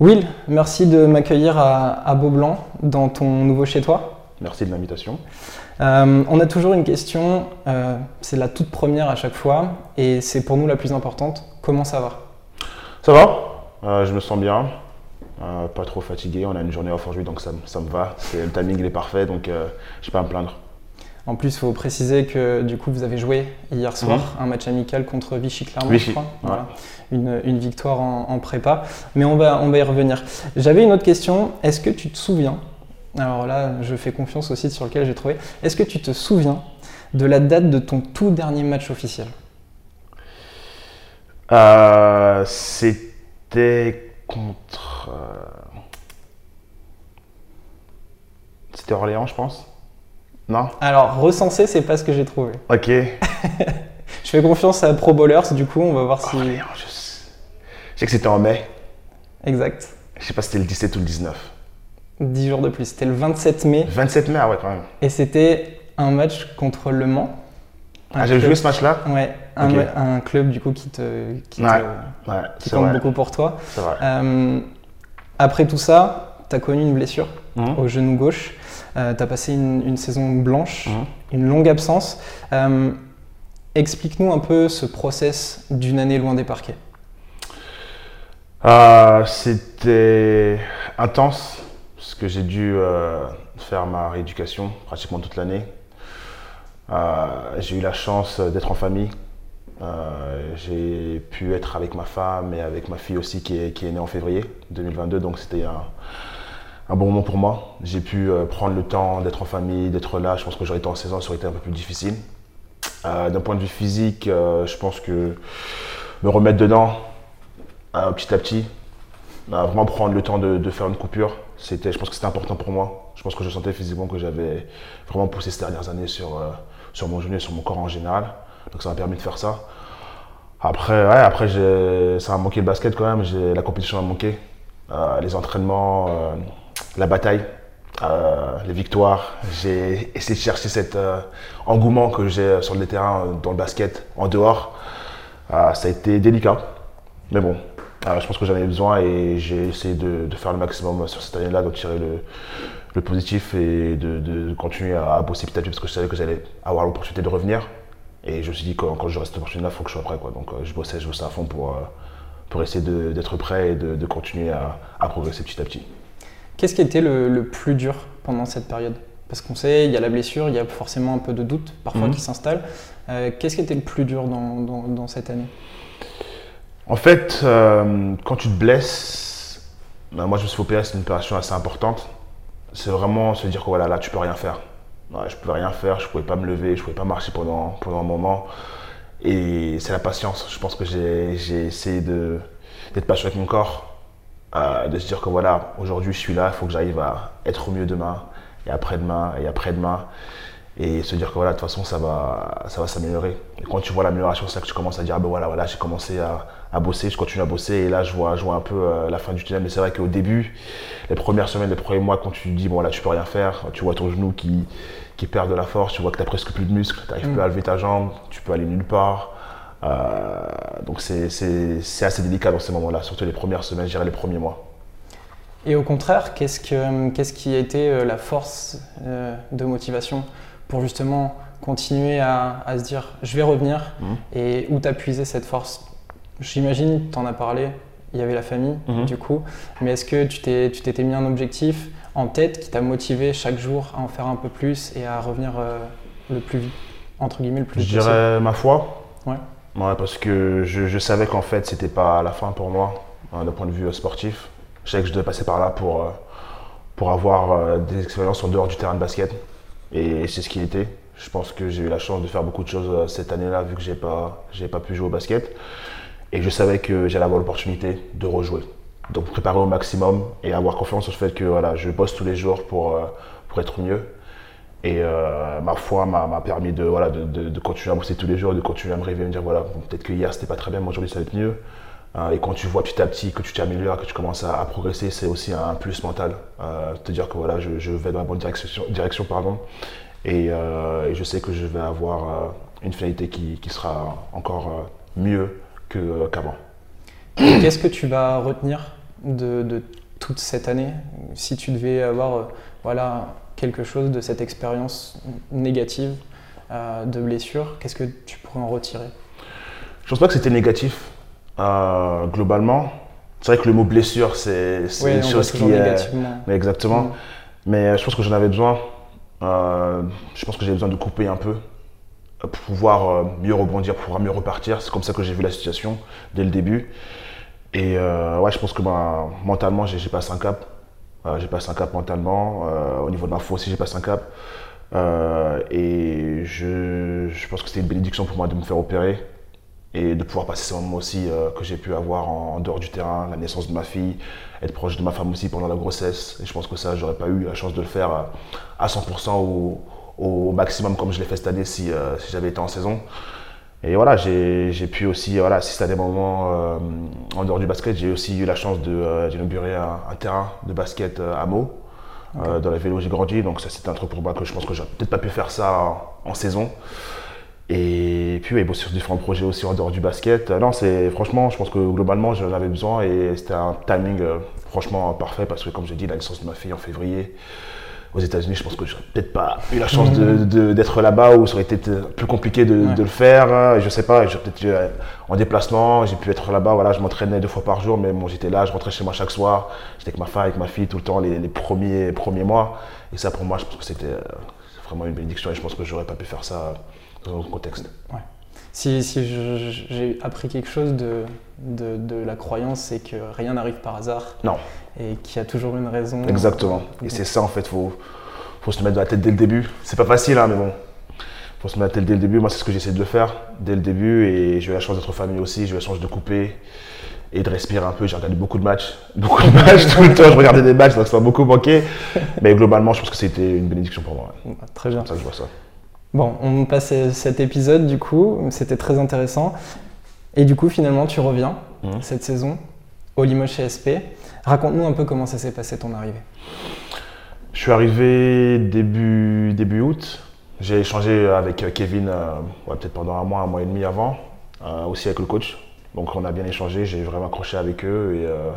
Will, merci de m'accueillir à, Beaublanc dans ton nouveau chez toi. Merci de l'invitation. Euh, on a toujours une question, euh, c'est la toute première à chaque fois, et c'est pour nous la plus importante. Comment ça va? Ça va, euh, je me sens bien, pas trop fatigué, on a une journée off aujourd'hui donc ça, ça me va, le timing il est parfait donc je ne pas à me plaindre. En plus, il faut préciser que du coup, vous avez joué hier soir mhm. un match amical contre Vichy Clermont, je crois. Une, victoire en, prépa. Mais on va, on va y revenir. J'avais une autre question. Est-ce que tu te souviens Alors là, je fais confiance au site sur lequel j'ai trouvé. Est-ce que tu te souviens de la date de ton tout dernier match officiel? Euh, C'était contre. Euh, c'était Orléans, je pense. Non? Alors, recensé, c'est pas ce que j'ai trouvé. Ok. je fais confiance à Pro Bowlers, du coup, on va voir si. Oh, je... sais que c'était en mai. Exact. Je sais pas si c'était le 17 ou le 19. 10 jours de plus. C'était le 27 mai. 27 mai, ah ouais, quand même. Et c'était un match contre Le Mans. Ah, j'ai joué ce match-là Ouais, un, club du coup qui te, qui ouais, qui compte beaucoup pour toi. Vrai. Euh, après tout ça, tu as connu une blessure mmh. au genou gauche. Euh, tu as passé une, saison blanche, mhm. une longue absence. Euh, explique-nous un peu ce process d'une année loin des parquets. Euh, c'était intense, parce que j'ai dû faire ma rééducation pratiquement toute l'année. J'ai eu la chance d'être en famille. j'ai pu être avec ma femme et avec ma fille aussi qui est, née en février 2022, donc c'était un bon moment pour moi. J'ai pu euh, prendre le temps d'être en famille, d'être là. Je pense que j'aurais été en saison, ça aurait été un peu plus difficile. Euh, d'un point de vue physique, euh, je pense que me remettre dedans petit à petit, vraiment prendre le temps de, faire une coupure, je pense que c'était important pour moi. Je pense que je sentais physiquement que j'avais vraiment poussé ces dernières années sur, sur mon genou sur mon corps en général. Donc ça m'a permis de faire ça. Après, après ça a manqué le basket quand même, la compétition a manqué. les entraînements, la bataille, euh, les victoires. J'ai essayé de chercher cet euh, engouement que j'ai sur le terrain, euh, dans le basket, en dehors. ça a été délicat, mais bon, je pense que j'en avais besoin et j'ai essayé de, faire le maximum sur cette année-là, de tirer le, positif et de, continuer à, bosser petit à petit parce que je savais que j'allais avoir l'opportunité de revenir. Et je me suis dit que quand je reste opportunité-là, il faut que je sois prêt. Quoi. Donc je bossais, je bossais à fond pour, pour essayer d'être prêt et de, continuer à progresser petit à petit. Qu'est-ce qui était le, plus dur pendant cette période? Parce qu'on sait, il y a la blessure, il y a forcément un peu de doute parfois mhm. qui s'installe. Euh, qu'est-ce qui était le plus dur dans, cette année? En fait, euh, quand tu te blesses, ben, moi je me suis opéré, c'est une opération assez importante. C'est vraiment se dire que voilà, là tu peux rien faire. je pouvais rien faire, je pouvais pas me lever, je pouvais pas marcher pendant, pendant un moment. Et c'est la patience. Je pense que j'ai essayé d'être patient avec mon corps euh, de se dire que voilà, aujourd'hui je suis là, il faut que j'arrive à être au mieux demain, et après-demain, et après-demain, et se dire que voilà, de toute façon ça va, ça va s'améliorer. Et quand tu vois l'amélioration, c'est là que tu commences à dire, ah ben voilà, voilà j'ai commencé à, à, bosser, je continue à bosser, et là je vois, je vois un peu euh, la fin du tunnel. Mais c'est vrai qu'au début, les premières semaines, les premiers mois, quand tu te dis, bon là tu peux rien faire, tu vois ton genou qui, qui perd de la force, tu vois que tu n'as presque plus de muscles, tu n'arrives plus à mm. lever ta jambe, tu peux aller nulle part. Euh, donc c'est assez délicat dans ces moments-là, surtout les premières semaines, je dirais les premiers mois. Et au contraire, qu'est-ce, que, qu'est-ce qui a été euh, la force de motivation pour justement continuer à, à, se dire je vais revenir mhm. et où t'appuiser cette force J'imagine, tu en as parlé, il y avait la famille mhm. du coup, mais est-ce que tu, t'étais mis un objectif en tête qui t'a motivé chaque jour à en faire un peu plus et à revenir le plus vite, entre guillemets, le plus vite Je dirais ma foi. Ouais. Ouais, parce que je, savais qu'en fait, c'était pas la fin pour moi, hein, d'un point de vue euh, sportif. Je savais que je devais passer par là pour, euh, pour avoir euh, des expériences en dehors du terrain de basket. Et c'est ce qui était. Je pense que j'ai eu la chance de faire beaucoup de choses cette année-là, vu que j'ai pas, pas pu jouer au basket. Et je savais que j'allais avoir l'opportunité de rejouer. Donc préparer au maximum et avoir confiance sur le fait que voilà, je bosse tous les jours pour, pour être mieux et euh, ma foi m'a permis de, voilà, de, de, continuer à bosser tous les jours, de continuer à me et me dire voilà, peut-être que hier c'était pas très bien, mais aujourd'hui ça va être mieux. Euh, et quand tu vois petit à petit que tu t'améliores, que tu commences à, progresser, c'est aussi un plus mental. Euh, te dire que voilà, je, vais dans la bonne direction, direction pardon, et, je sais que je vais avoir une finalité qui, sera encore mieux qu'avant. Qu'est-ce que tu vas retenir de, toute cette année? Si tu devais avoir voilà, quelque chose de cette expérience négative de blessure, qu'est-ce que tu pourrais en retirer? Je pense pas que c'était négatif. Euh, globalement, c'est vrai que le mot blessure, c'est une chose qui est. Mais exactement. Mm. Mais euh, je pense que j'en avais besoin. Euh, je pense que j'ai besoin de couper un peu pour pouvoir mieux rebondir, pour pouvoir mieux repartir. C'est comme ça que j'ai vu la situation dès le début. Et ouais, je pense que bah, mentalement, j'ai passé un cap. j'ai passé un cap mentalement. au niveau de ma foi aussi, j'ai passé un cap. et je, je pense que c'était une bénédiction pour moi de me faire opérer et de pouvoir passer ces moments aussi euh, que j'ai pu avoir en, dehors du terrain, la naissance de ma fille, être proche de ma femme aussi pendant la grossesse. Et je pense que ça, j'aurais pas eu la chance de le faire euh, à 100% ou au, maximum comme je l'ai fait cette année si, euh, si j'avais été en saison. Et voilà, j'ai pu aussi voilà, assister à des moments en dehors du basket. J'ai aussi eu la chance d'inaugurer un, un, terrain de basket à Meaux. dans la vélo où j'ai grandi, donc ça c'était un truc pour moi que je pense que j'aurais peut-être pas pu faire ça en saison. Et puis, oui, sur différents projets aussi en dehors du basket. Non, c'est franchement, je pense que globalement, j'en avais besoin et c'était un timing euh, franchement parfait parce que, comme j'ai dit, la naissance de ma fille en février aux États-Unis, je pense que j'aurais peut-être pas eu la chance d'être là-bas ou ça aurait été plus compliqué de, le faire. Je sais pas, j'ai peut-être euh, en déplacement, j'ai pu être là-bas. Voilà, je m'entraînais deux fois par jour, mais bon, j'étais là, je rentrais chez moi chaque soir. J'étais avec ma femme, avec ma fille tout le temps, les, premiers, premiers mois. Et ça, pour moi, je pense que c'était euh, vraiment une bénédiction et je pense que j'aurais pas pu faire ça dans contexte. Ouais. Si, si j'ai appris quelque chose de, de, de la croyance, c'est que rien n'arrive par hasard. Non. Et qu'il y a toujours une raison. Exactement. Et c'est ça, en fait, il faut, faut se mettre dans la tête dès le début. C'est pas facile, hein, mais bon. Il faut se mettre dans la tête dès le début. Moi, c'est ce que j'essaie de faire dès le début. Et j'ai eu la chance d'être famille aussi. J'ai eu la chance de couper et de respirer un peu. J'ai regardé beaucoup de matchs. Beaucoup de matchs tout le temps. Je regardais des matchs, donc ça m'a beaucoup manqué. Mais globalement, je pense que c'était une bénédiction pour moi. Très bien. ça je vois ça. Bon, on passe cet épisode du coup, c'était très intéressant. Et du coup, finalement, tu reviens mmh. cette saison au Limoges SP. Raconte-nous un peu comment ça s'est passé ton arrivée. Je suis arrivé début, début août. J'ai échangé avec Kevin euh, peut-être pendant un mois, un mois et demi avant, euh, aussi avec le coach. Donc on a bien échangé, j'ai vraiment accroché avec eux et euh,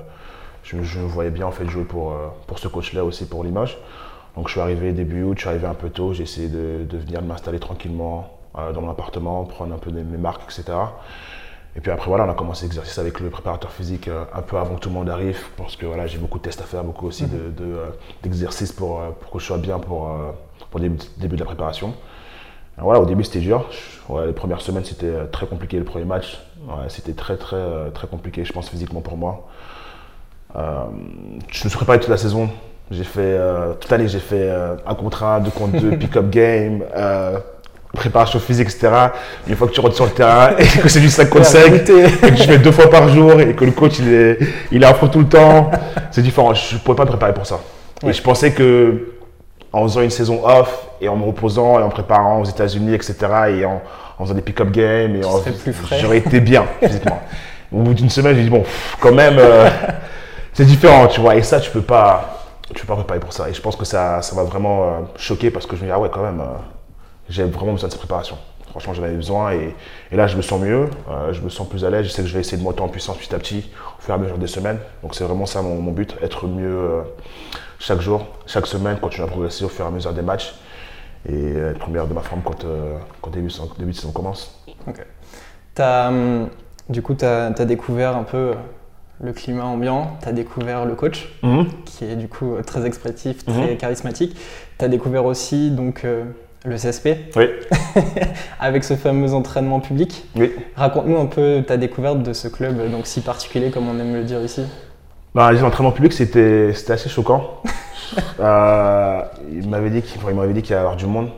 je, je, voyais bien en fait jouer pour, pour ce coach-là aussi pour Limoges. Donc je suis arrivé début août, je suis arrivé un peu tôt, j'ai essayé de, de, venir m'installer tranquillement euh, dans mon appartement, prendre un peu mes marques, etc. Et puis après, voilà, on a commencé l'exercice avec le préparateur physique euh, un peu avant que tout le monde arrive, parce que voilà, j'ai beaucoup de tests à faire, beaucoup aussi mhm. euh, d'exercices de, pour, pour, que je sois bien pour, pour le début, de la préparation. voilà, au début c'était dur. les premières semaines c'était très compliqué, le premier match, c'était très très très compliqué, je pense physiquement pour moi. je me suis préparé toute la saison j'ai fait, euh, toute l'année, j'ai fait euh, un contrat, deux contre deux, pick-up game, euh, préparation physique, etc. Une fois que tu rentres sur le terrain et que c'est du 5 contre 5, et que tu fais deux fois par jour et que le coach il est, il est à fond tout le temps, c'est différent. Je ne pourrais pas me préparer pour ça. Et je pensais que en faisant une saison off et en me reposant et en préparant aux États-Unis, etc. et en, faisant des pick-up games, et j'aurais été bien physiquement. Au bout d'une semaine, j'ai dit bon, quand même, c'est différent, tu vois. Et ça, tu peux pas tu peux pas préparer pour ça. Et je pense que ça, ça m'a vraiment euh, choqué parce que je me dis, ah ouais, quand même, euh, j'ai vraiment besoin de cette préparation. Franchement, j'en avais besoin et, là, je me sens mieux, euh, je me sens plus à l'aise. Je sais que je vais essayer de monter en puissance petit à petit au fur et à mesure des semaines. Donc, c'est vraiment ça mon, but, être mieux chaque jour, chaque semaine, continuer à progresser au fur et à mesure des matchs et être meilleur de ma forme quand, début, de saison commence. Ok. Hum, du coup, tu as, découvert un peu le climat ambiant, tu as découvert le coach, mhm. qui est du coup très expressif, très mhm. charismatique. Tu as découvert aussi donc, euh, le CSP, oui. avec ce fameux entraînement public. Oui. Raconte-nous un peu ta découverte de ce club donc si particulier, comme on aime le dire ici. Bah, L'entraînement public, c'était assez choquant. euh, il m'avait dit qu'il allait y avoir du monde.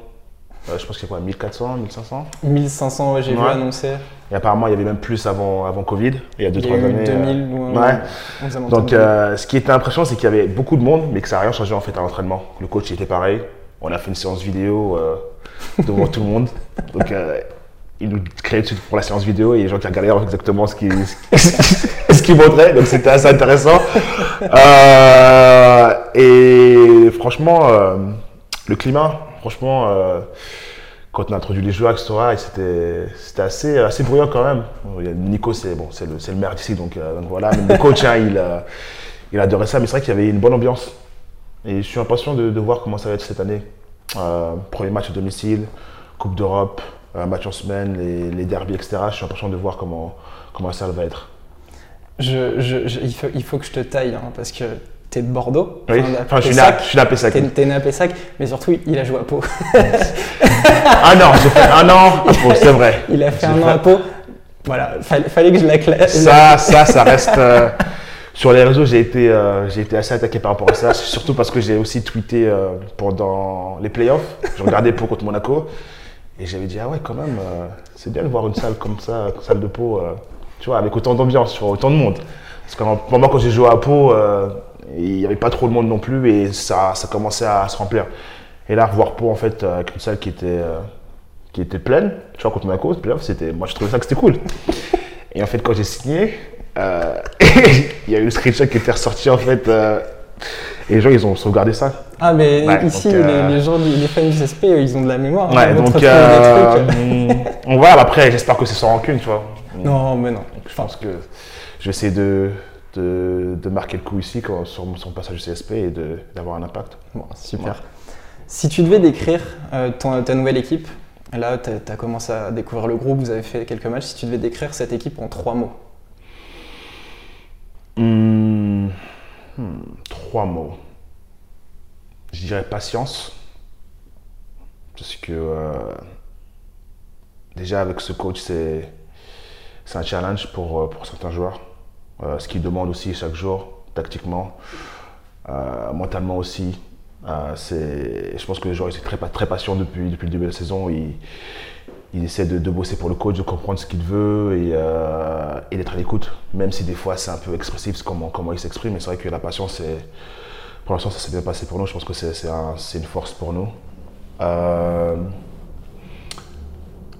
Euh, je pense qu'il y a quoi, 1400, 1500 1500, ouais, j'ai vu annoncer. Et apparemment, il y avait même plus avant, avant Covid, il y a 2-3 années. 2000 euh, ouais. Donc, euh, ce qui était impressionnant, c'est qu'il y avait beaucoup de monde, mais que ça n'a rien changé en fait à l'entraînement. Le coach était pareil. On a fait une séance vidéo devant tout le monde. Donc, il nous créait tout de suite pour la séance vidéo et les gens qui regardaient exactement ce qu'il ce qu'il montrait. Donc c'était assez intéressant. Euh, et franchement, euh, le climat, franchement, euh, quand on a introduit les joueurs, etc., et c'était assez, assez bruyant quand même. Nico, c'est bon, le, le maire d'ici, donc, euh, voilà. Le coach, hein, il, euh, il adorait ça. Mais c'est vrai qu'il y avait une bonne ambiance. Et je suis impatient de, voir comment ça va être cette année. Premier match à domicile, Coupe d'Europe, match en semaine, les, les etc. Je suis impatient de voir comment, comment ça va être. Je, je- je- il, faut, il faut que je te taille, hein, parce que de Bordeaux. Oui, Enfin, je suis là, je suis là à Pessac. T'es t'es né à Pessac, mais surtout, il a joué à Pau. Un an, j'ai fait un an à Pau, c'est vrai. Il a fait J'ai un an à Pau. Voilà, fallait, fallait que je la classe. Ça, ça, ça reste. euh, sur les réseaux, j'ai été, euh, j'ai été assez attaqué par rapport à ça, surtout parce que j'ai aussi tweeté euh, pendant les playoffs. Je regardais Pau contre Monaco et j'avais dit ah ouais quand même, euh, c'est bien de voir une salle comme ça, une salle de Pau, tu vois, avec autant d'ambiance, tu vois, autant de monde. Parce que moi quand j'ai joué à Pau, il n'y avait pas trop de monde non plus et ça, ça commençait à se remplir. Et là, revoir Pau en fait euh, avec une salle qui était, euh, qui était pleine, tu vois, contre Monaco, c'était, moi je trouvais ça que c'était cool. Et en fait, quand j'ai signé, euh, il y a eu le screenshot qui était ressorti en fait. euh, et les gens, ils ont sauvegardé ça. Ah, mais Ouais, ici, donc, les, les gens, les fans du CSP, ils ont de la mémoire. hein. Ouais, donc on va. Après, j'espère que c'est sans rancune, tu vois. Non, mais non. Je pense que je vais essayer de, de, de marquer le coup ici quand, sur mon passage au CSP et d'avoir un impact. Bon, super. Si tu devais décrire euh, ton- ta nouvelle équipe, là, tu as, commencé à découvrir le groupe, vous avez fait quelques matchs. Si tu devais décrire cette équipe en trois mots, Hmm, hmm, trois mots. Je dirais patience. Parce que euh, déjà avec ce coach, c'est c'est un challenge pour, euh, pour certains joueurs. Euh, ce qu'il demande aussi chaque jour, tactiquement, euh, mentalement aussi. Euh, je pense que les joueurs ils sont très, très patients depuis, depuis le début de la saison. Ils, ils essaient de, de bosser pour le coach, de comprendre ce qu'il veut et, et d'être à l'écoute. Même si des fois c'est un peu expressif comment, comment il s'exprime. Mais c'est vrai que la patience, c'est, pour l'instant, ça s'est bien passé pour nous. Je pense que c'est, c'est un- c'est une force pour nous.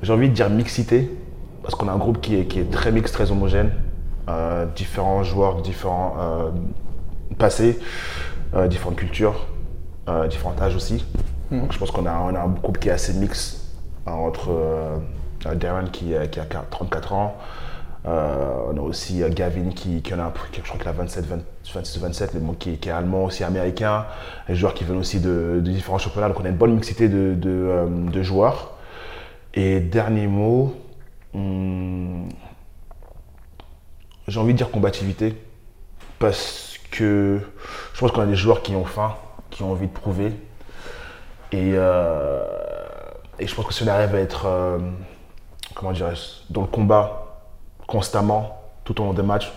J'ai envie de dire mixité, parce qu'on a un groupe qui est, qui est très mix, très homogène. Euh, différents joueurs, différents euh, passés, euh, différentes cultures, différents âges aussi. Mhm. Donc, je pense qu'on a, on a un groupe qui est assez mix euh, entre Darren qui, qui a 34 ans. On a aussi Gavin qui, qui en a, un peu- qui- je crois qu'il a 27, 20 26 ou 27, mais bon, qui, qui est allemand, aussi américain. Les joueurs qui viennent aussi de, de différents championnats. Donc on a une bonne mixité de, de, de joueurs. Et dernier mot, hmm, j'ai envie de dire combativité. Parce que je pense qu'on a des joueurs qui ont faim, qui ont envie de prouver. Et, euh, et je pense que si on arrive à être, euh, comment dirais-je, dans le combat constamment, tout au long des matchs,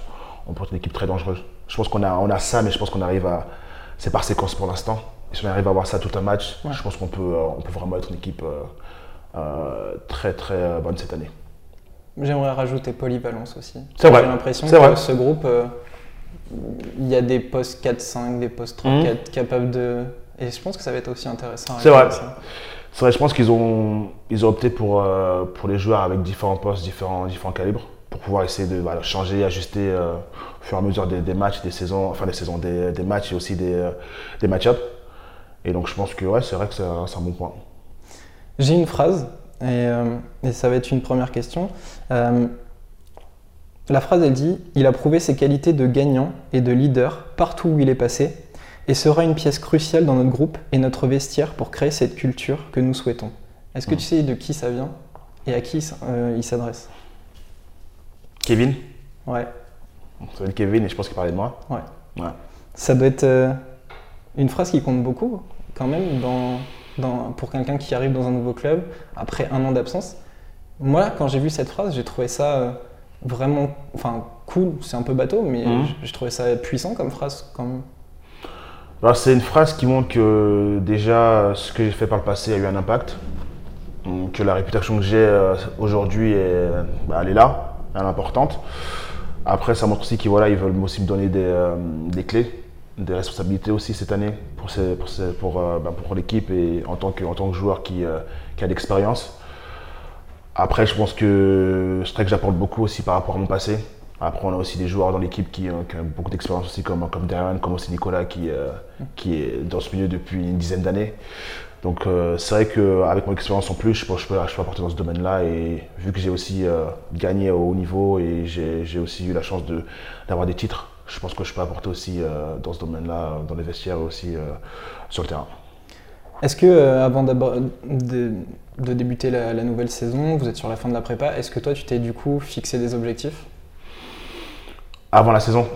on peut être une équipe très dangereuse. Je pense qu'on a, on a ça, mais je pense qu'on arrive à. C'est par séquence pour l'instant. Et si on arrive à avoir ça tout un match, Ouais. je pense qu'on peut, euh, on peut vraiment être une équipe euh, très très bonne cette année. J'aimerais rajouter polyvalence aussi. C'est vrai. J'ai l'impression que vrai. ce groupe, euh, il y a des postes 4-5, des postes 3-4 capables de. Et je pense que ça va être aussi intéressant. Mhm. C'est vrai. C'est vrai, je pense qu'ils ont, ils ont opté pour, euh, pour les joueurs avec différents postes, différents, différents calibres, pour pouvoir essayer de voilà, changer, ajuster euh, au fur et à mesure des, des matchs, des saisons, enfin des saisons, des, des matchs et aussi des, des match-ups. Et donc je pense que ouais, c'est vrai que c'est un bon point. J'ai une phrase, et, euh, et ça va être une première question. Euh, la phrase, elle dit Il a prouvé ses qualités de gagnant et de leader partout où il est passé, et sera une pièce cruciale dans notre groupe et notre vestiaire pour créer cette culture que nous souhaitons. Est-ce que tu sais de qui ça vient et à qui euh, il s'adresse? Kevin, Ouais, ça Kevin et je pense qu'il parlait de moi. ouais. Ouais. Ça doit être euh, une phrase qui compte beaucoup, quand même, dans, dans- pour quelqu'un qui arrive dans un nouveau club après un an d'absence. Moi, quand j'ai vu cette phrase, j'ai trouvé ça euh, vraiment enfin, cool. C'est un peu bateau, mais je, je trouvais ça puissant comme phrase, quand même. Alors, c'est une phrase qui montre que déjà ce que j'ai fait par le passé a eu un impact, que la réputation que j'ai euh, aujourd'hui, est, bah, elle est là, elle est importante. Après, ça montre aussi qu'ils voilà, ils veulent aussi me donner des, euh, des clés, des responsabilités aussi cette année pour, euh, bah, pour l'équipe et en tant que, joueur qui, euh, qui a l'expérience. Après, je pense que c'est vrai que j'apporte beaucoup aussi par rapport à mon passé. Après, on a aussi des joueurs dans l'équipe qui, qui ont beaucoup d'expérience aussi, comme, comme Darren, comme aussi Nicolas, qui, euh, est dans ce milieu depuis une dizaine d'années. Donc, euh, c'est vrai qu'avec mon expérience en plus, je je peux, je peux apporter dans ce domaine-là. Et vu que j'ai aussi euh, gagné au haut niveau et j'ai aussi eu la chance d'avoir des titres, je pense que je peux apporter aussi euh, dans ce domaine-là, dans les vestiaires et aussi euh, sur le terrain. Est-ce que, euh, avant de, de débuter la, la nouvelle saison, vous êtes sur la fin de la prépa, est-ce que toi, tu t'es du coup fixé des objectifs? Avant la saison,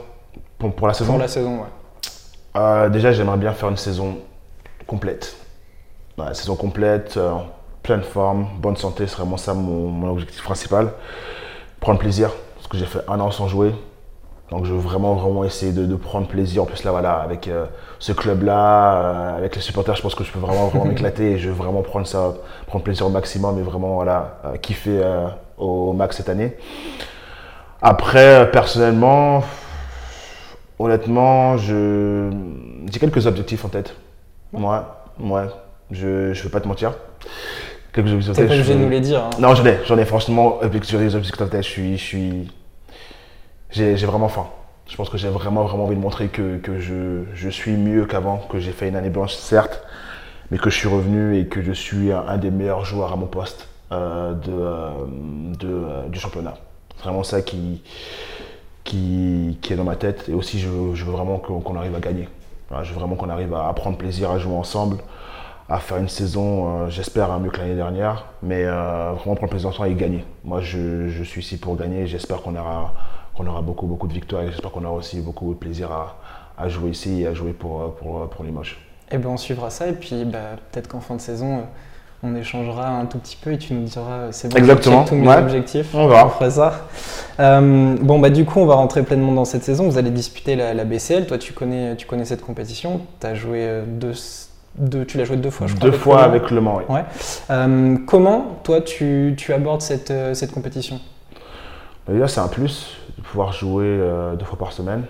pour, pour la saison, pour la saison ouais. Euh, déjà, j'aimerais bien faire une saison complète. Ouais, saison complète, euh, pleine forme, bonne santé, c'est vraiment ça mon, mon objectif principal. Prendre plaisir, parce que j'ai fait un an sans jouer. Donc, je veux vraiment, vraiment essayer de, de prendre plaisir. En plus, là, voilà, avec euh, ce club-là, euh, avec les supporters, je pense que je peux vraiment, vraiment m'éclater et je veux vraiment prendre ça, prendre plaisir au maximum et vraiment, voilà, euh, kiffer au max cette année. Après, personnellement, Honnêtement, je... j'ai quelques objectifs en tête. Moi, ouais, je ne vais pas te mentir. Quelques objectifs en T'es tête. pas je- obligé de nous les dire. hein. Non, j'en ai, j'en ai franchement des objectifs en tête. Je suis, je suis, j'ai, vraiment faim. Je pense que j'ai vraiment, vraiment envie de montrer que, je, suis mieux qu'avant, que j'ai fait une année blanche, certes, mais que je suis revenu et que je suis un, des meilleurs joueurs à mon poste euh, euh, euh, du championnat. C'est vraiment ça qui, est dans ma tête. Et aussi, je veux, vraiment qu'on arrive à gagner. Je veux vraiment qu'on arrive à, prendre plaisir à jouer ensemble, à faire une saison, euh, j'espère, hein, mieux que l'année dernière, mais vraiment prendre plaisir ensemble et gagner. Moi, je suis ici pour gagner. J'espère qu'on aura, qu'on aura beaucoup, beaucoup de victoires et j'espère qu'on aura aussi beaucoup de plaisir à, à jouer ici et à jouer pour, euh, pour, pour Limoges. Eh ben, on suivra ça et puis bah, peut-être qu'en fin de saison, euh, on échangera un tout petit peu et tu nous diras euh, c'est bon, Exactement, tous mes ouais. objectifs. On verra. fera ça. Euh, bon, bah, du coup, on va rentrer pleinement dans cette saison. Vous allez disputer la, la BCL. Toi, tu connais, tu connais cette compétition. As joué euh, deux, deux- tu l'as joué deux fois, je crois. Deux avec fois Roland. avec Le Mans, oui. Ouais. Euh, comment, toi, tu, tu abordes cette, euh, cette compétition? Bah, Déjà, c'est un plus pouvoir jouer euh, deux fois par semaine.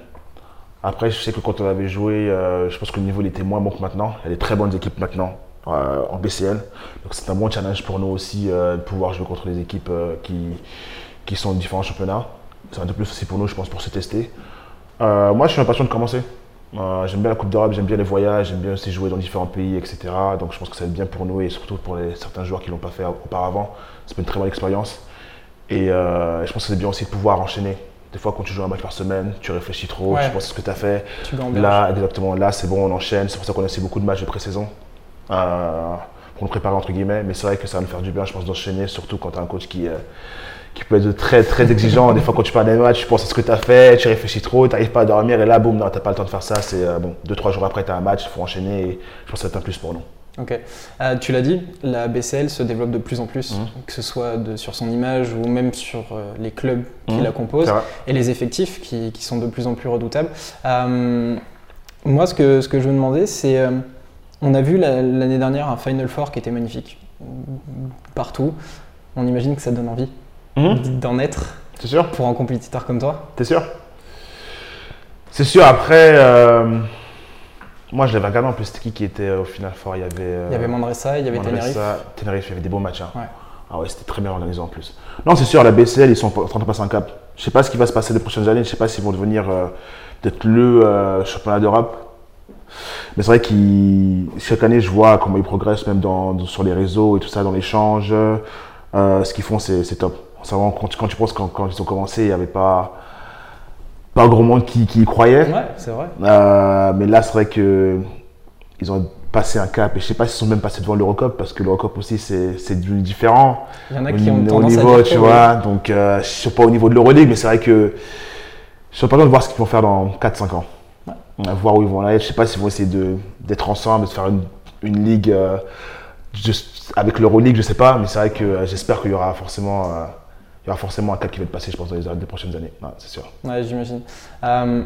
Après, je sais que quand on avait joué, euh, je pense que le niveau était moins bon que maintenant. Il y a des très bonnes équipes maintenant euh, en BCL. Donc c'est un bon challenge pour nous aussi de pouvoir jouer contre des équipes qui, qui sont de différents championnats. C'est un de plus aussi pour nous, je pense, pour se tester. Moi, je suis impatient de commencer. J'aime bien la Coupe d'Europe, j'aime bien les voyages, j'aime bien aussi jouer dans différents pays, etc. Donc je pense que ça va être bien pour nous et surtout pour certains joueurs qui ne l'ont pas fait auparavant. C'est une très bonne expérience. Et je pense que c'est bien aussi de pouvoir enchaîner. Des fois, quand tu joues un match par semaine, tu réfléchis trop, Ouais. tu penses à ce que tu as fait. Tu. Là, exactement, là, c'est bon, on enchaîne. C'est pour ça qu'on a aussi beaucoup de matchs de pré-saison euh, pour nous préparer, entre guillemets. Mais c'est vrai que ça va nous faire du bien, je pense, d'enchaîner, surtout quand tu as un coach qui, euh, qui peut être très, très exigeant. Des fois, quand tu parles des matchs, tu penses à ce que tu as fait, tu réfléchis trop, tu n'arrives pas à dormir. Et là, boum, non, tu n'as pas le temps de faire ça. C'est euh, bon, deux, trois jours après, tu as un match, il faut enchaîner. Et je pense que ça va être un plus pour nous. Ok. Euh, tu l'as dit, la BCL se développe de plus en plus, Mhm. que ce soit de- sur son image ou même sur euh, les clubs qui Mhm. la composent et les effectifs qui, qui sont de plus en plus redoutables. Euh, moi, ce que, ce que je veux demander, c'est on a vu la- l'année dernière un Final Four qui était magnifique partout. On imagine que ça donne envie d'en être C'est sûr pour un compétiteur comme toi. T'es sûr C'est sûr, après, moi je l'avais regardé en plus, c'était qui qui était euh, au final fort Il y avait, euh, Il y avait Mandressa, il y avait Manresa, Tenerife. Tenerife, il y avait des beaux matchs. hein. Ouais. Ah ouais, c'était très bien organisé en plus. Non, c'est sûr, la BCL, ils sont en train de passer un cap. Je sais pas ce qui va se passer les prochaines années, je sais pas s'ils vont devenir euh, peut-être le euh, championnat d'Europe. Mais c'est vrai que chaque année, je vois comment ils progressent, même dans, dans- sur les réseaux et tout ça, dans l'échange. Euh, ce qu'ils font, c'est top. Quand, tu- quand tu penses quand, quand ils ont commencé, il n'y avait pas, pas grand monde qui, qui y croyait. Ouais, c'est vrai. Euh, mais là, c'est vrai que ils ont passé un cap. Et je sais pas s'ils sont même passés devant l'Eurocup parce que l'Eurocup aussi, c'est différent Il y en a au, qui ont au tendance à niveau, dire tu vois. Donc, euh, je suis pas au niveau de l'Euroleague, mais c'est vrai que je suis pas de voir ce qu'ils vont faire dans 4-5 ans. Ouais. Voir où ils vont aller. Je sais pas s'ils vont essayer de- d'être ensemble, de faire une, une ligue euh, juste avec l'Euroleague, je sais pas. Mais c'est vrai que euh, j'espère qu'il y aura forcément. Il y aura forcément un cap qui va être passé, je pense, dans les, les prochaines années. Ouais, c'est sûr. Ouais, j'imagine. Euh,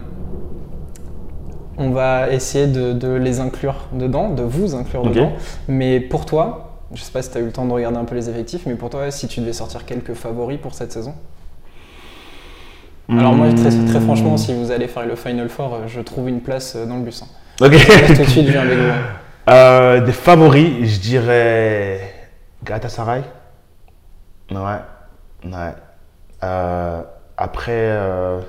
on va essayer de, de les inclure dedans, de vous inclure dedans. Mais pour toi, je sais pas si tu as eu le temps de regarder un peu les effectifs, mais pour toi, si tu devais sortir quelques favoris pour cette saison? Alors, moi, très, très franchement, si vous allez faire le Final Four, euh, je trouve une place euh, dans le bus. hein. Ok. Tout de suite, je viens avec vous. Euh, des favoris, je dirais Galatasaray. Ouais, ouais. Euh, après, euh,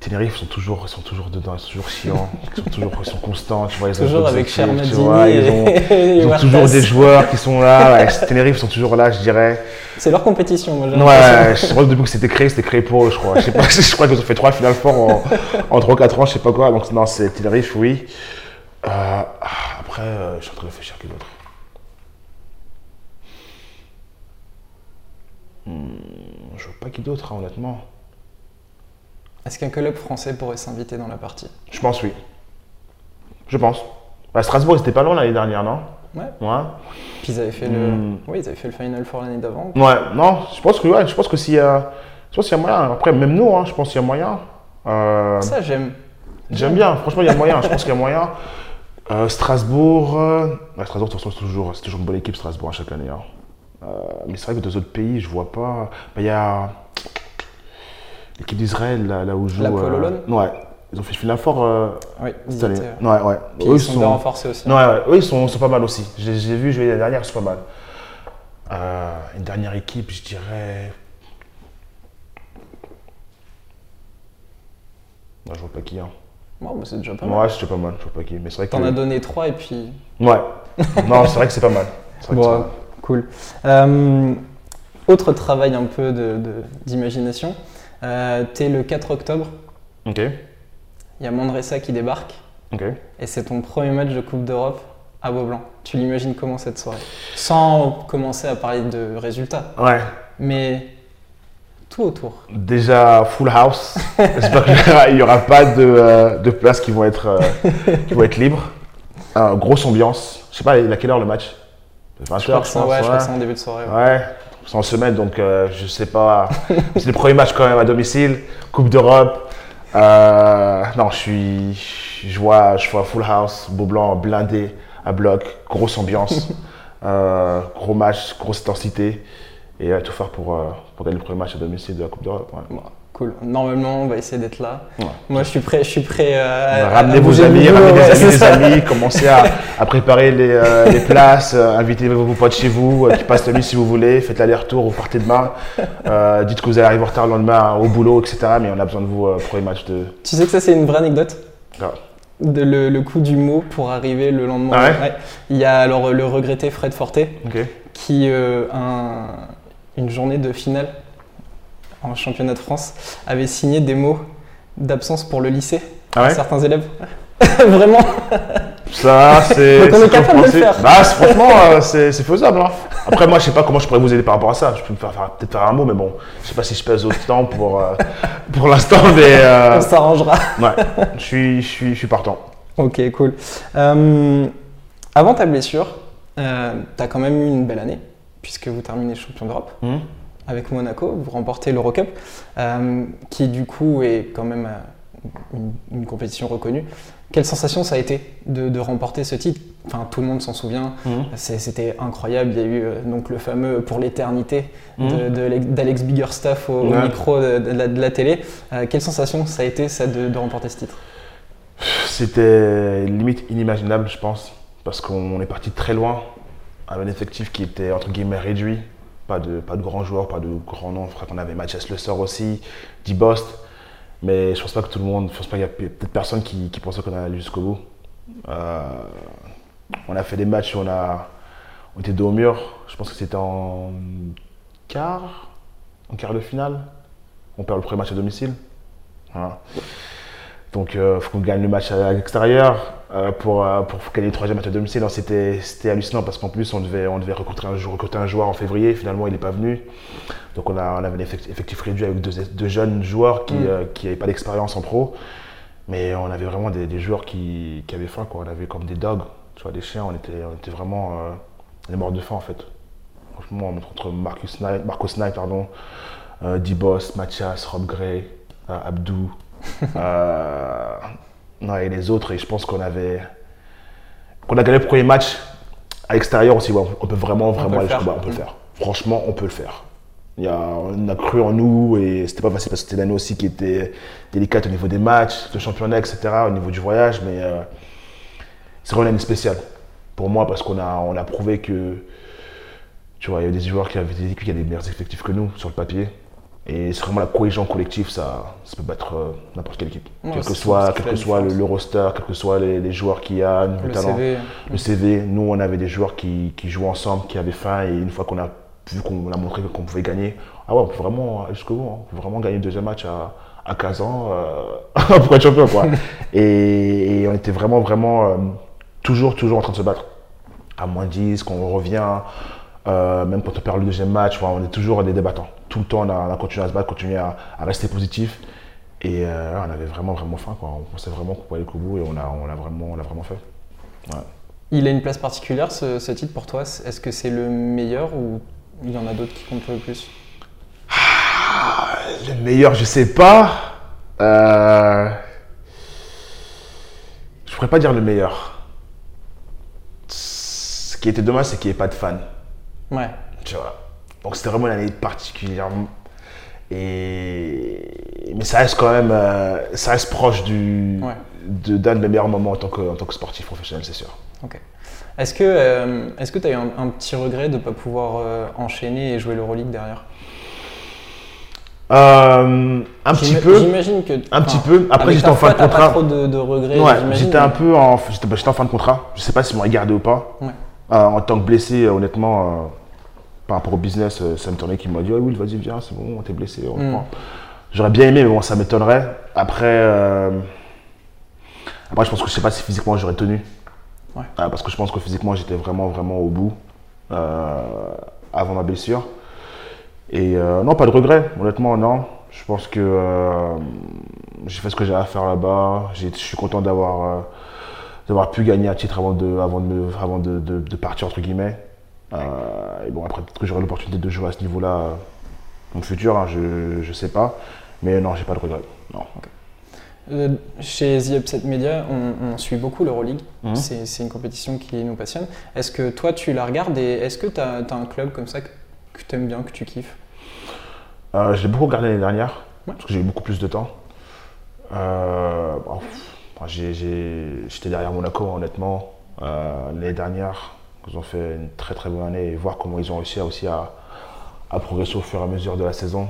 Tenerife sont toujours, sont toujours dedans, ils sont toujours chiants, ils sont toujours, ils sont constants, tu vois. Ils Toujours avec équipes, Chermadini tu vois, ils ont, ils ont toujours des joueurs qui sont là. Ouais, Tenerife sont toujours là, je dirais. C'est leur compétition, moi Ouais, je crois que depuis que c'était créé, c'était créé pour eux, je crois. Je sais pas, je crois qu'ils ont fait trois finales forts en, en 3-4 ans, je sais pas quoi. Donc non, c'est Tenerife, oui. Euh, ah, après, euh, je suis en train de réfléchir qui d'autre. Hmm, je vois pas qui d'autre, hein, honnêtement. Est-ce qu'un club français pourrait s'inviter dans la partie? Je pense oui. Je pense. Bah, Strasbourg, ils étaient pas loin l'année dernière, non? Ouais. Ouais. Puis ils avaient fait Hmm. le, oui, ils avaient fait le Final Four l'année d'avant. Ouais, non, je pense que ouais, je pense que je pense qu'il y a moyen. Après, même nous, hein, je pense qu'il y a moyen. Euh, Ça, j'aime. J'aime bien, franchement, il y a moyen. Je pense qu'il y a moyen. Euh, Strasbourg, euh, ouais, Strasbourg, de toute façon, c'est toujours, c'est toujours une bonne équipe, Strasbourg, à chaque année. hein. Euh, mais c'est vrai que dans d'autres pays, je vois pas. Bah, Il y a l'équipe d'Israël, là, là où joue. La Pololone Ouais, ils ont fait final fort euh, Oui, cette année. étaient- Ouais, ouais. Puis Eux, ils sont bien renforcés aussi. Ouais, ouais, eux, ils sont, sont pas mal aussi. J'ai j'ai vu jouer l'année dernière, ils sont pas mal. Euh, une dernière équipe, je dirais. Non, je vois pas qui. Hein. Bon, bah, c'est déjà pas mal. Ouais, c'est pas mal, je vois pas qui. Mais c'est vrai que. T'en as donné trois et puis. Ouais. non, c'est vrai que c'est pas mal. C'est vrai que Bon, c'est pas mal. Cool. Euh, autre travail un peu d'imagination. Euh, T'es le 4 octobre, Ok, il y a Mandressa qui débarque ok. et c'est ton premier match de Coupe d'Europe à Beaublanc. Tu l'imagines comment cette soirée? Sans commencer à parler de résultats, Ouais. mais tout autour. Déjà, full house. J'espère qu'il n'y aura pas de, euh, de places qui vont être, qui vont être libres. Grosse ambiance. Je sais pas, il à quelle heure le match? 20 Je crois que c'est ouais, ouais. en début de soirée. ouais. Ouais, en semaine, donc euh, je sais pas. c'est le premier match quand même à domicile, Coupe d'Europe. Euh, non, je suis, je vois, je vois full house, beau blanc, blindé, à bloc, grosse ambiance, euh, gros match, grosse intensité, et euh, tout faire pour, pour gagner le premier match à domicile de la Coupe d'Europe. ouais. Cool. Normalement, on va essayer d'être là. Ouais. Moi, je suis prêt. Je suis prêt. euh, Ramenez vos amis, ramenez ouais, des amis, des commencez à, à préparer les, euh, les places, euh, invitez vos, potes chez vous, qui passent la nuit si vous voulez, faites l'aller-retour, vous partez demain, dites que vous allez arriver en retard le lendemain hein, au boulot, etc. Mais on a besoin de vous pour les matchs de. Tu sais que ça, c'est une vraie anecdote? Ah. de le, le coup du mot pour arriver le lendemain. Ah ouais? Il y a alors le regretté Fred Forté Ok. qui, un- une journée de finale en championnat de France, avait signé des mots d'absence pour le lycée Ah à ouais certains élèves. Vraiment Ça, c'est. Donc on est capable de le faire. Bah, franchement, euh, c'est faisable. hein. Après, moi, je sais pas comment je pourrais vous aider par rapport à ça. Je peux me faire, faire- peut-être faire un mot, mais bon, je sais pas si je pèse autant pour, euh, pour l'instant, mais. euh, On s'arrangera. ouais, je suis, je, suis, je suis partant. Ok, cool. Avant ta blessure, tu as quand même eu une belle année, puisque vous terminez champion d'Europe Hmm avec Monaco, vous remportez l'Eurocup, euh, qui du coup est quand même euh, une, une compétition reconnue. Quelle sensation ça a été de, de remporter ce titre? Enfin, tout le monde s'en souvient. Mhm. C'était incroyable. Il y a eu euh, donc le fameux pour l'éternité de- Mhm. d'Alex Biggerstaff au, micro de, de la, de la télé. Euh, quelle sensation ça a été ça de, de remporter ce titre? C'était limite inimaginable, je pense, parce qu'on est parti très loin, avec un effectif qui était entre guillemets réduit, pas de, pas de grands joueurs, pas de grands noms. Je crois qu'on avait Mathias Le Sort aussi, Dibost, mais je pense pas que tout le monde, je pense pas qu'il y a peut-être personne qui, qui pensait qu'on allait jusqu'au bout. Euh, on a fait des matchs où on, a, était dos au mur, je pense que c'était en quart, en quart de finale. On perd le premier match à domicile. Donc, il faut qu'on gagne le match à l'extérieur euh, pour, euh, pour gagner le troisième match à domicile. Non, C'était c'était hallucinant parce qu'en plus, on devait, on devait recruter, un, recruter un joueur en février. Finalement, il n'est pas venu. Donc, on, a, on avait un effectif, réduit avec deux, deux jeunes joueurs qui Mm. n'avaient pas d'expérience en pro. Mais on avait vraiment des, des joueurs qui, qui avaient faim. Quoi. On avait comme des dogs, tu vois, des chiens. On était, on était vraiment euh, des morts de faim en fait. Franchement, entre Marcus Knight, Marcos Knight, pardon, euh, D-Boss, Mathias, Rob Gray, euh, Abdou, euh, non, et les autres. Et je pense qu'on avait. Qu'on a gagné le premier match à l'extérieur aussi. ouais, on peut vraiment, vraiment aller jusqu'au On peut le faire. Franchement, on peut le faire. Il y a, on a cru en nous et c'était pas facile parce que c'était l'année aussi qui était délicate au niveau des matchs, de championnat, etc., au niveau du voyage. Mais euh, c'est vraiment une année spéciale pour moi parce qu'on a, on a prouvé que Tu vois, il y a des joueurs qui avaient des équipes qui avaient des meilleurs effectifs que nous sur le papier. Et c'est vraiment la cohésion collective, ça, ça peut battre euh, n'importe quelle équipe. Ouais, quel que soit, quel que soit le, roster, quel que soit les, les joueurs qu'il y a, le, Le talent, CV. le CV. Nous, on avait des joueurs qui, qui jouaient ensemble, qui avaient faim. Et une fois qu'on a vu qu'on a montré qu'on pouvait gagner, ah ouais, on peut vraiment jusqu'au bout. hein. On peut vraiment gagner le deuxième match à, à 15 ans euh, pour être champion. Quoi. et, et on était vraiment, vraiment euh, toujours, toujours en train de se battre. À moins 10, quand on revient, euh, même quand on perd le deuxième match, on est toujours des débattants. Tout le temps, on a, on a continué à se battre, continué à, à rester positif. Et euh, on avait vraiment, vraiment faim. Quoi. On pensait vraiment qu'on pouvait aller au bout et on l'a on vraiment, on l'a vraiment fait. Il a une place particulière ce, ce titre pour toi? Est-ce que c'est le meilleur ou il y en a d'autres qui comptent le plus? Le meilleur, je sais pas. Euh... Je pourrais pas dire le meilleur. Ce qui était dommage, c'est qu'il n'y ait pas de fans. Ouais. Tu vois. Donc c'était vraiment une année particulière. Et... Mais ça reste quand même. euh, ça reste proche du, Ouais. de- d'un de mes meilleurs moments en tant que, en tant que sportif professionnel, c'est sûr. Ok. Est-ce que euh, est-ce que tu as eu un, un petit regret de ne pas pouvoir euh, enchaîner et jouer l'Euroleague derrière? Un petit peu. J'imagine que. Un petit peu. Après, j'étais ta en fin de contrat. Pas trop de, de regrets. Ouais, j'étais un peu en, j'étais, j'étais en fin de contrat. Je sais pas s'ils m'ont gardé ou pas. Ouais. En tant que blessé, honnêtement, par rapport au business, euh, ça m'étonnerait qu'ils m'ont dit, oh, oui, vas-y, viens, c'est bon, t'es blessé, on Mm. prend. J'aurais bien aimé, mais bon, ça m'étonnerait. Après, euh, après, je pense que je sais pas si physiquement j'aurais tenu. Ouais. Euh, parce que je pense que physiquement, j'étais vraiment, vraiment au bout euh, avant ma blessure. Et non, pas de regret, honnêtement, non. Je pense que j'ai fait ce que j'avais à faire là-bas. J'ai- Je suis content d'avoir pu gagner un titre avant de, avant de, me- avant de, de- de partir, entre guillemets. Euh, et bon, après, peut-être que j'aurai l'opportunité de jouer à ce niveau-là euh, dans le futur, hein, je ne sais pas. Mais non, j'ai pas de regret. Non. Euh, Chez The Upset Media, on, on suit beaucoup l'Euroleague. Mhm. C'est c'est une compétition qui nous passionne. Est-ce que toi, tu la regardes et est-ce que tu as, un club comme ça que, tu aimes bien, que tu kiffes? Euh, je l'ai beaucoup regardé l'année dernière, Ouais. parce que j'ai eu beaucoup plus de temps. Euh, bon, j'ai- J'étais derrière Monaco, honnêtement. Euh, l'année dernière, ils ont fait une très très bonne année et voir comment ils ont réussi à, aussi à, à progresser au fur et à mesure de la saison.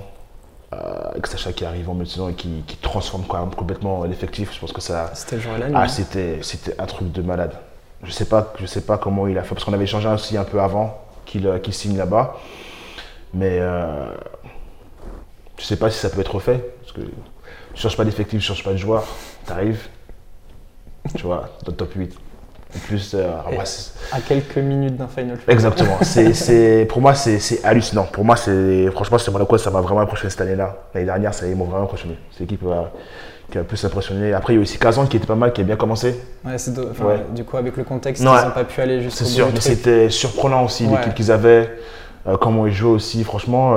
Euh, avec Sacha qui arrive en milieu de saison et qui, qui transforme quand même complètement l'effectif. Je pense que ça, C'était le jour et la nuit. ah, c'était, c'était un truc de malade. Je sais pas, je sais pas comment il a fait, parce qu'on avait échangé aussi un peu avant qu'il, euh, qu'il signe là-bas. Mais euh, je sais pas si ça peut être refait. Parce que tu changes pas d'effectif, tu changes pas de joueur. T'arrives, tu vois, dans le top 8. Plus, euh, c'est- À quelques minutes d'un Final exactement. C'est, c'est, pour moi, c'est, c'est hallucinant. Pour moi, c'est, franchement, c'est Monaco, ça m'a vraiment impressionné cette année-là. L'année dernière, ça, m'ont vraiment impressionné. C'est l'équipe euh, qui a plus impressionné. Après, il y a aussi Kazan qui était pas mal, qui a bien commencé. Ouais, c'est do- enfin, Ouais. Du coup, avec le contexte, ils n'ont pas pu aller jusqu'au C'est bout sûr, du mais c'était surprenant aussi l'équipe qu'ils avaient, euh, comment ils jouaient aussi. Franchement,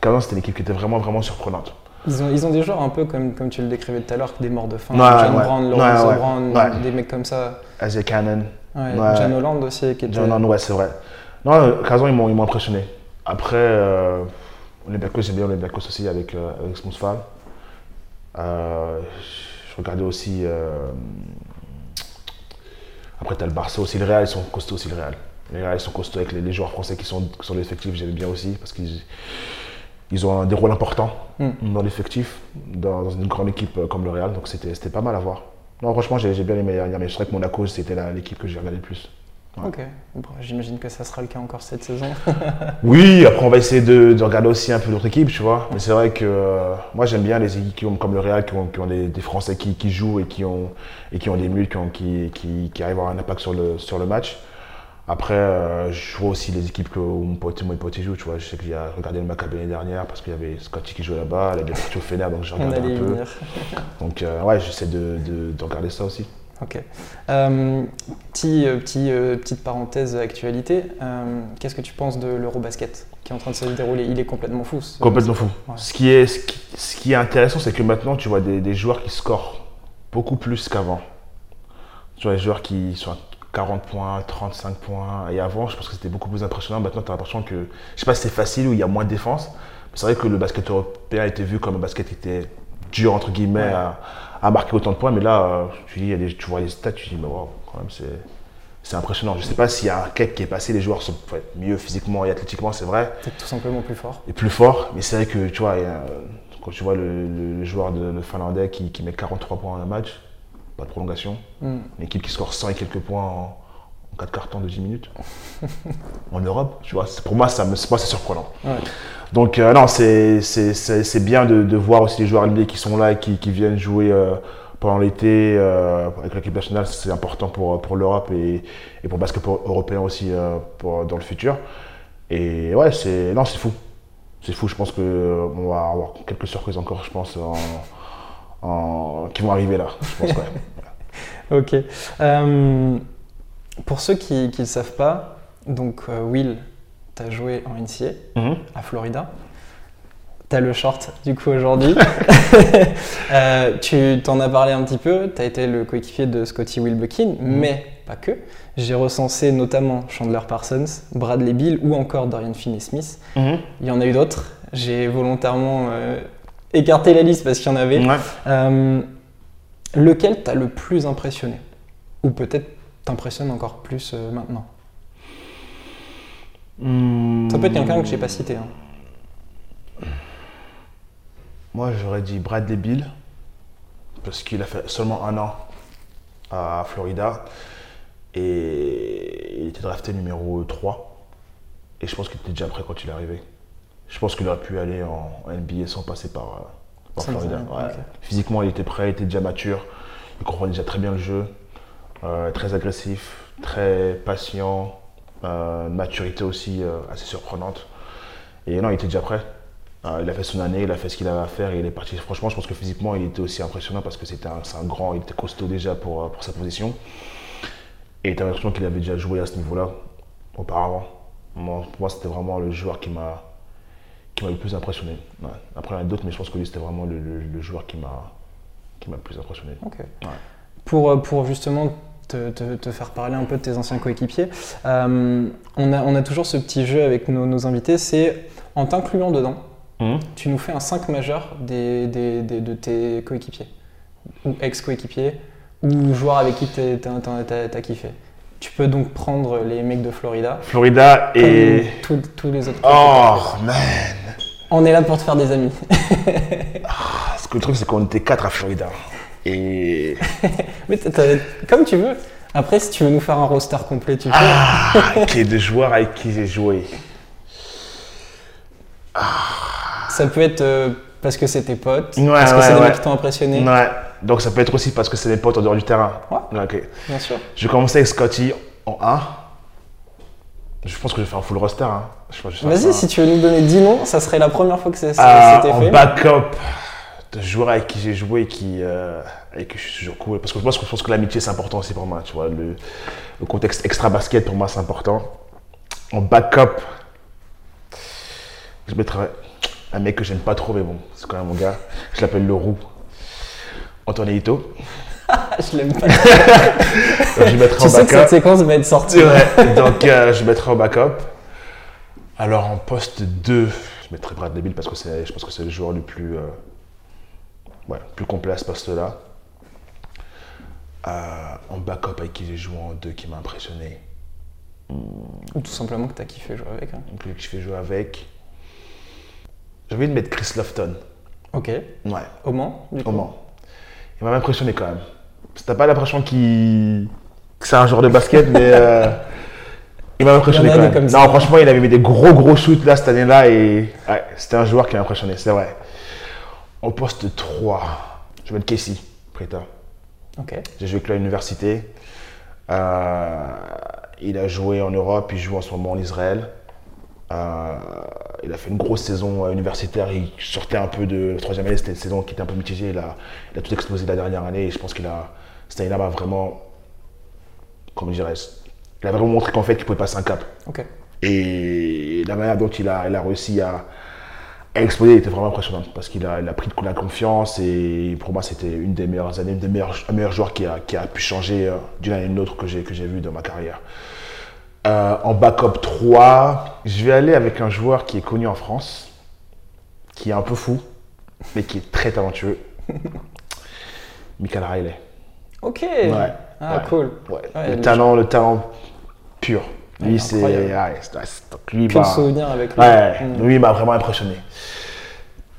Kazan, c'était une équipe qui était vraiment, vraiment surprenante. Ils ont, ils ont des joueurs un peu comme, comme tu le décrivais tout à l'heure, des morts de faim. John ouais. Brown, Ouais. des mecs comme ça. Asia Cannon, Ouais, Ouais. John Holland aussi, qui était. John Horn, ouais, c'est vrai. Non, euh, Kazan, ils m'ont, impressionné. Après, euh, Olympiakos, j'aime bien Olympiakos aussi avec, euh, avec. Euh, je regardais aussi. euh, après, tu as le Barça aussi, le Real, ils sont costauds aussi, le Real. Les Real, ils sont costauds avec les, les joueurs français qui sont, dans l'effectif, j'aime bien aussi parce qu'ils ils ont des rôles importants Mm. dans l'effectif, dans, dans une grande équipe comme le Real, donc c'était pas mal à voir. Non, franchement, j'ai, bien aimé l'année dernière, mais je dirais que Monaco, c'était l'équipe que j'ai regardé le plus. Ouais. Ok. Bon, J'imagine que ça sera le cas encore cette saison. Oui, après on va essayer de, de regarder aussi un peu d'autres équipes, tu vois. Mais c'est vrai que euh, moi j'aime bien les équipes qui ont, comme le Real, qui ont, qui ont des, des Français qui, qui jouent et qui ont, et qui ont des qui, qui, qui arrivent à avoir un impact sur le, sur le match. Après, euh, je vois aussi les équipes que, mon pote, mon pote joue, tu vois. Je sais que j'ai regardé le Maccabi l'année dernière parce qu'il y avait Scotty qui jouait là-bas, y avait Arthur Fener, donc j'ai regardé un peu. venir. Donc euh, ouais, j'essaie de, de, de regarder ça aussi. Ok. Euh, petit, euh, petit, petite parenthèse actualité. Qu'est-ce que tu penses de l'Eurobasket qui est en train de se dérouler? Il est complètement fou. ce- Complètement fou. Ouais. Ce, qui est, ce, qui, ce qui est intéressant, c'est que maintenant, tu vois des, des joueurs qui scorent beaucoup plus qu'avant. Tu vois des joueurs qui sont 40 points, 35 points. Et avant, je pense que c'était beaucoup plus impressionnant. Maintenant, tu as l'impression que, je sais pas si c'est facile ou il y a moins de défense. C'est vrai que le basket européen était vu comme un basket qui était dur, entre guillemets, Ouais. à, à marquer autant de points. Mais là, euh, tu, dis, tu vois les stats, tu dis, mais wow, quand même, c'est c'est impressionnant. Je ne sais pas s'il y a un cake qui est passé, les joueurs sont mieux physiquement et athlétiquement, c'est vrai, Peut-être tout simplement plus fort. et plus forts, mais c'est vrai que tu vois, il y a, quand tu vois le, le- le joueur de, le finlandais qui, qui met 43 points en un match, pas de prolongation, Hmm. une équipe qui score 100 et quelques points en, en 4 cartons de 10 minutes en Europe, tu vois, pour moi, ça me, c'est surprenant. Ouais. Donc euh, non, c'est c'est- c'est- c'est bien de, de voir aussi les joueurs NBA qui sont là et qui, qui viennent jouer euh, pendant l'été euh, avec l'équipe nationale. C'est important pour, pour l'Europe et, et pour le basketball européen aussi pour, dans le futur. Et ouais, c'est non, c'est fou. C'est fou. Je pense que euh, on va avoir quelques surprises encore, je pense, en, en- qui vont arriver là. Je pense quand même. Ok. Euh, pour ceux qui ne le savent pas, donc euh, Will, tu as joué en NCA Mhm. à Florida. Tu as le short du coup aujourd'hui. Euh, tu t'en as parlé un petit peu, tu as été le coéquipier de Scotty Wilbekin, mais pas que. J'ai recensé notamment Chandler Parsons, Bradley Bill ou encore Dorian Finney-Smith. Mhm. Il y en a eu d'autres. J'ai volontairement écarté la liste parce qu'il y en avait. Ouais. Euh, lequel t'a le plus impressionné? Ou peut-être t'impressionne encore plus euh, maintenant? Ça peut être quelqu'un que j'ai pas cité. hein. Moi, j'aurais dit Bradley Bill, parce qu'il a fait seulement un an à Florida. Et il était drafté numéro 3. Et je pense qu'il était déjà prêt quand il est arrivé. Je pense qu'il aurait pu aller en, NBA sans passer par, euh, par Sans Florida. Ouais. Physiquement, il était prêt, il était déjà mature. Il comprenait déjà très bien le jeu. Euh, très agressif, très patient. euh, maturité aussi euh, assez surprenante. Et non, il était déjà prêt. Il a fait son année, il a fait ce qu'il avait à faire et il est parti. Franchement, je pense que physiquement, il était aussi impressionnant parce que c'était un, grand, il était costaud déjà pour, pour sa position. Et tu as l'impression qu'il avait déjà joué à ce niveau-là auparavant. Moi, pour moi, c'était vraiment le joueur qui m'a qui m'a le plus impressionné. Ouais. Après, il y en a d'autres, mais je pense que lui, c'était vraiment le, le- le joueur qui m'a le plus impressionné. Ok. Pour, euh, pour justement te, te- te faire parler un peu de tes anciens coéquipiers, euh, on, a, on a toujours ce petit jeu avec nos, nos invités, c'est en t'incluant dedans, tu nous fais un 5 majeur des, des- des- de tes coéquipiers, ou ex-coéquipiers, ou joueurs avec qui t'as kiffé. Tu peux donc prendre les mecs de Florida, Florida et. tous- les autres. Oh, man! On est là pour te faire des amis. Parce que le truc, c'est qu'on était quatre à Florida. Et. Mais comme tu veux. Après, si tu veux nous faire un roster complet, tu peux. Ah, les deux joueurs avec qui j'ai joué. Ça peut être euh, parce que c'est tes potes, Ouais, parce que ouais, c'est des ouais. mecs qui t'ont impressionné. Ouais. Donc ça peut être aussi parce que c'est mes potes en dehors du terrain. Ouais. Ok. Bien sûr. Je vais commencer avec Scotty en 1. Je pense que je vais faire un full roster. Hein. Vas-y, si tu veux nous donner 10 noms, ça serait la première fois que c'est- Ah, c'était en fait. backup de joueurs avec qui j'ai joué et qui, euh, avec qui je suis toujours cool. Parce que moi, je pense que l'amitié, c'est important aussi pour moi. Tu vois, le, le contexte extra basket, pour moi, c'est important. En backup, je mettrais un mec que j'aime pas trop, mais bon, c'est quand même mon gars. Je l'appelle le roux. Anthony Ito. je l'aime pas. Donc, je mettrai tu en sais que cette backup. séquence va être sortie. Donc, euh, je mettrai en backup. Alors, en poste 2, je mettrai Bradley Bill parce que c'est, je pense que c'est le joueur le plus, euh, ouais, plus complet à ce poste-là. Euh, en backup, avec qui j'ai joué en 2, qui m'a impressionné. Ou tout simplement que t'as kiffé jouer avec. hein. Donc, que je fais jouer avec. J'ai envie de mettre Chris Lofton. Ok. Ouais, Au Mans, au Mans. Il m'a impressionné quand même. T'as pas l'impression qu'il... que c'est un joueur de basket, mais euh, il m'a impressionné Il quand même. comme non, ça. franchement, il avait mis des gros gros shoots là cette année-là et ouais, c'était un joueur qui m'a impressionné, c'est vrai. Au poste 3, je vais mettre Casey Preta. Ok. J'ai joué avec l'université. Euh, il a joué en Europe, il joue en ce moment en Israël. Euh, il a fait une grosse saison euh, universitaire. Il sortait un peu de la troisième année, c'était une saison qui était un peu mitigée. Il a, il a tout explosé la dernière année et je pense qu'il a. Cette année-là m'a vraiment. Comment dirais-je Il a vraiment montré qu'en fait, il pouvait passer un cap. Et la manière dont il a, il a réussi à, à exploser était vraiment impressionnante parce qu'il a, il a pris de la confiance et pour moi c'était une des meilleures années, une des meilleurs, un meilleur joueur qui a, qui a pu changer euh, d'une année à une autre que j'ai, que j'ai vu dans ma carrière. Euh, en backup 3, je vais aller avec un joueur qui est connu en France, qui est un peu fou, mais qui est très talentueux. Michael Riley. Ok. Ouais. Ah, Ouais. cool. Ouais. Le le- talent, le talent pur. Lui, c'est. lui, Que bah, souvenirs avec lui. Ouais, Mm. lui, il m'a vraiment impressionné.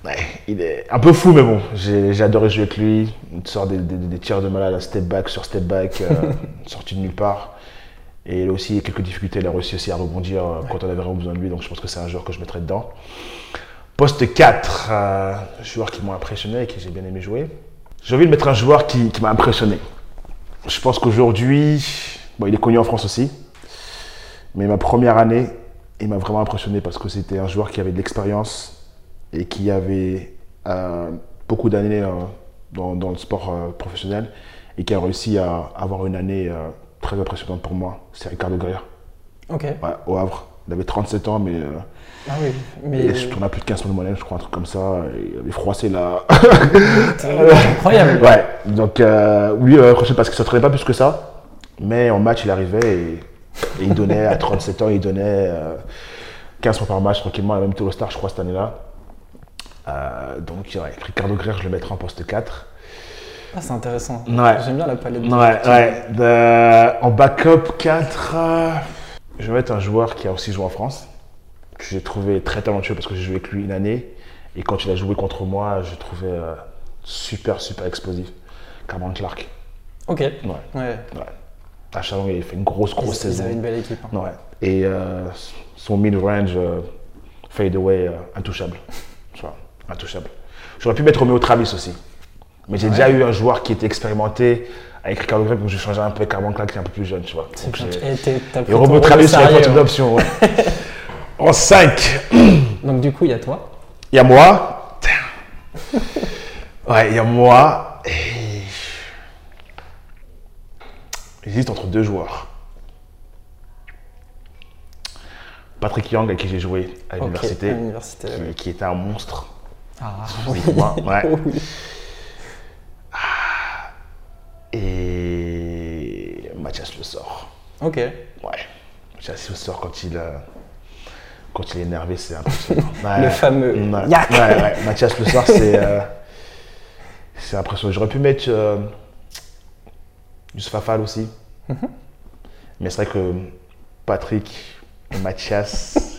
Ouais, il est un peu fou, mais bon, j'ai adoré jouer avec lui. Il sort des, des, des tirs de malade, step back sur step back, euh, sorti de nulle part. Et il a aussi quelques difficultés, il a réussi aussi à rebondir euh, quand on avait vraiment besoin de lui, donc je pense que c'est un joueur que je mettrais dedans. Poste 4, euh, joueur qui m'a impressionné et qui j'ai bien aimé jouer. J'ai envie de mettre un joueur qui, qui m'a impressionné. Je pense qu'aujourd'hui, bon, il est connu en France aussi, mais ma première année, il m'a vraiment impressionné parce que c'était un joueur qui avait de l'expérience et qui avait euh, beaucoup d'années euh, dans, dans le sport euh, professionnel et qui a réussi à avoir une année très impressionnante pour moi. C'est Ricardo Guerra, Ok. ouais, au Havre. Il avait 37 ans, mais Ah oui. Mais il se tournait à plus de 15 000 moyenne, je crois, un truc comme ça. Il avait froissé la. c'est incroyable. ouais, donc euh, oui, euh, parce qu'il ne s'entraînait pas plus que ça. Mais en match, il arrivait et, et il donnait, à 37 ans, il donnait euh, 15 points par match tranquillement, il a même au Star, je crois, cette année-là. Euh, donc, ouais, Ricardo Guerrero, je le mettrai en poste 4. Ah, c'est intéressant. Ouais. J'aime bien la palette. de- Ouais, ouais. De- en backup 4, euh, je vais mettre un joueur qui a aussi joué en France, que j'ai trouvé très talentueux parce que j'ai joué avec lui une année. Et quand il a joué contre moi, je trouvais euh, super, super explosif. Cameron Clark. Ok. Ouais, Ouais. ouais. À Chalon, il fait une grosse, grosse Ils, ils saison. avaient une belle équipe. hein. Ouais. Et euh, son mid-range, euh, fade away, euh, intouchable. Tu vois, intouchable. J'aurais pu mettre Romeo Travis aussi. Mais j'ai Ouais. déjà eu un joueur qui était expérimenté avec Ricardo Greg, donc j'ai changé un peu avec Cameron Clark qui est un peu plus jeune, tu vois. C'est Donc, Et Et Romeo Travis, au il n'y en 5, Donc du coup, il y a toi. il y a moi. Ouais, il y a moi. Et... J'hésite entre deux joueurs. Patrick Young, avec qui j'ai joué à l'université, qui, était un monstre. Ah physiquement, ouais. oui. Et Mathias Le Sort. Ok. Ouais. Mathias Le Sort, quand il, euh, quand il est énervé, c'est impressionnant. Ouais. Le fameux Ouais, Yak. ouais, ouais. Mathias Le c'est euh, c'est impressionnant. J'aurais pu mettre euh, Youssef Afal aussi. Mhm. Mais c'est vrai que Patrick Mathias.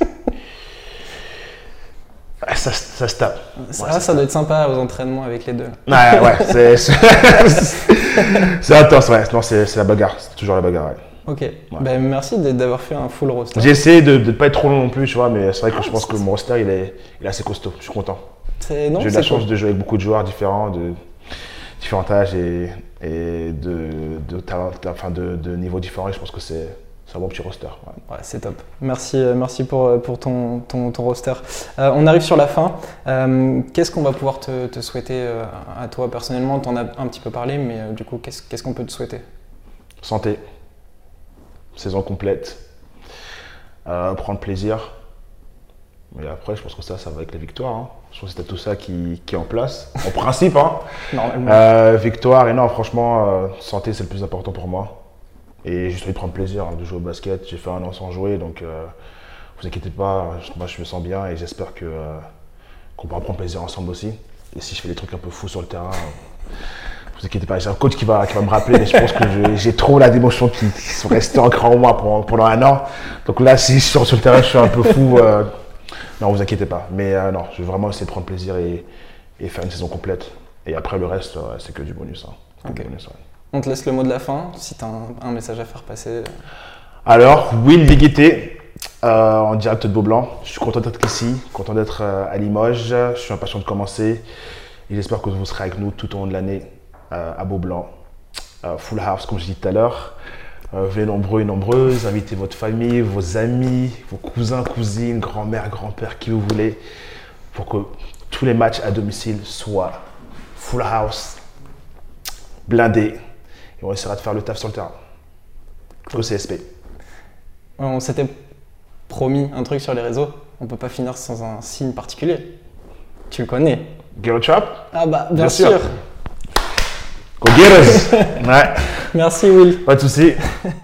ouais, ça, ça se tape. Ça, Ouais, ça, ça doit être sympa aux entraînements avec les deux. Ouais, ouais, c'est. intense, ouais. Non, c'est c'est la bagarre. C'est toujours la bagarre, ouais. Ok. Ben, merci d'avoir fait un full roster. J'ai essayé de ne pas être trop long non plus, tu vois, mais c'est vrai que je pense Ah, que mon roster, il est, il est assez costaud. Je suis content. J'ai eu la chance de jouer avec beaucoup de joueurs différents, de différents âges et, et de, de talent, enfin de, de niveaux différents. Et je pense que c'est un bon petit roster. ouais. Ouais, c'est top. Merci, euh, merci pour, euh, pour ton, ton, ton roster. Euh, on arrive sur la fin. Euh, qu'est-ce qu'on va pouvoir te, te souhaiter euh, à toi personnellement? Tu en as un petit peu parlé, mais du coup, qu'est-ce qu'est-ce qu'on peut te souhaiter? Santé, saison complète, euh, prendre plaisir. Mais après, je pense que ça, ça va avec la victoire. hein. Je pense que c'était tout ça qui, qui est en place, en principe. Hein. Normalement. Euh, victoire, et non, franchement, euh, santé, c'est le plus important pour moi. Et j'ai envie de prendre plaisir hein, de jouer au basket. J'ai fait un an sans jouer, donc vous inquiétez pas, moi je me sens bien et j'espère que, qu'on pourra prendre plaisir ensemble aussi. Et si je fais des trucs un peu fous sur le terrain, vous inquiétez pas, j'ai un coach qui va, qui va me rappeler, mais je pense que j'ai trop la d'émotions qui, qui sont restées ancrées en moi pendant, pendant un an. Donc là, si je sors sur le terrain, je suis un peu fou. euh, non, vous inquiétez pas. Mais euh, non, je vais vraiment essayer de prendre plaisir et, et faire une saison complète. Et après, le reste, c'est que du bonus. hein. Que du Ok. bonus, ouais. On te laisse le mot de la fin. Si tu as un, un message à faire passer. Alors, Will Liguité, euh, en direct de Beaublanc. Je suis content d'être ici, content d'être euh, à Limoges. Je suis impatient de commencer. Et j'espère que vous serez avec nous tout au long de l'année à Beaublanc. Euh, full house, comme je dis tout à l'heure. Euh, venez nombreux et nombreuses, invitez votre famille, vos amis, vos cousins, cousines, grand-mère, grand-père, qui vous voulez, pour que tous les matchs à domicile soient full house, blindés. Et on essaiera de faire le taf sur le terrain. Au CSP. On s'était promis un truc sur les réseaux. On peut pas finir sans un signe particulier. Tu le connais a trap? Ah bah bien, Bien sûr. sûr. Go get us! ouais, Merci Will. pas de soucis.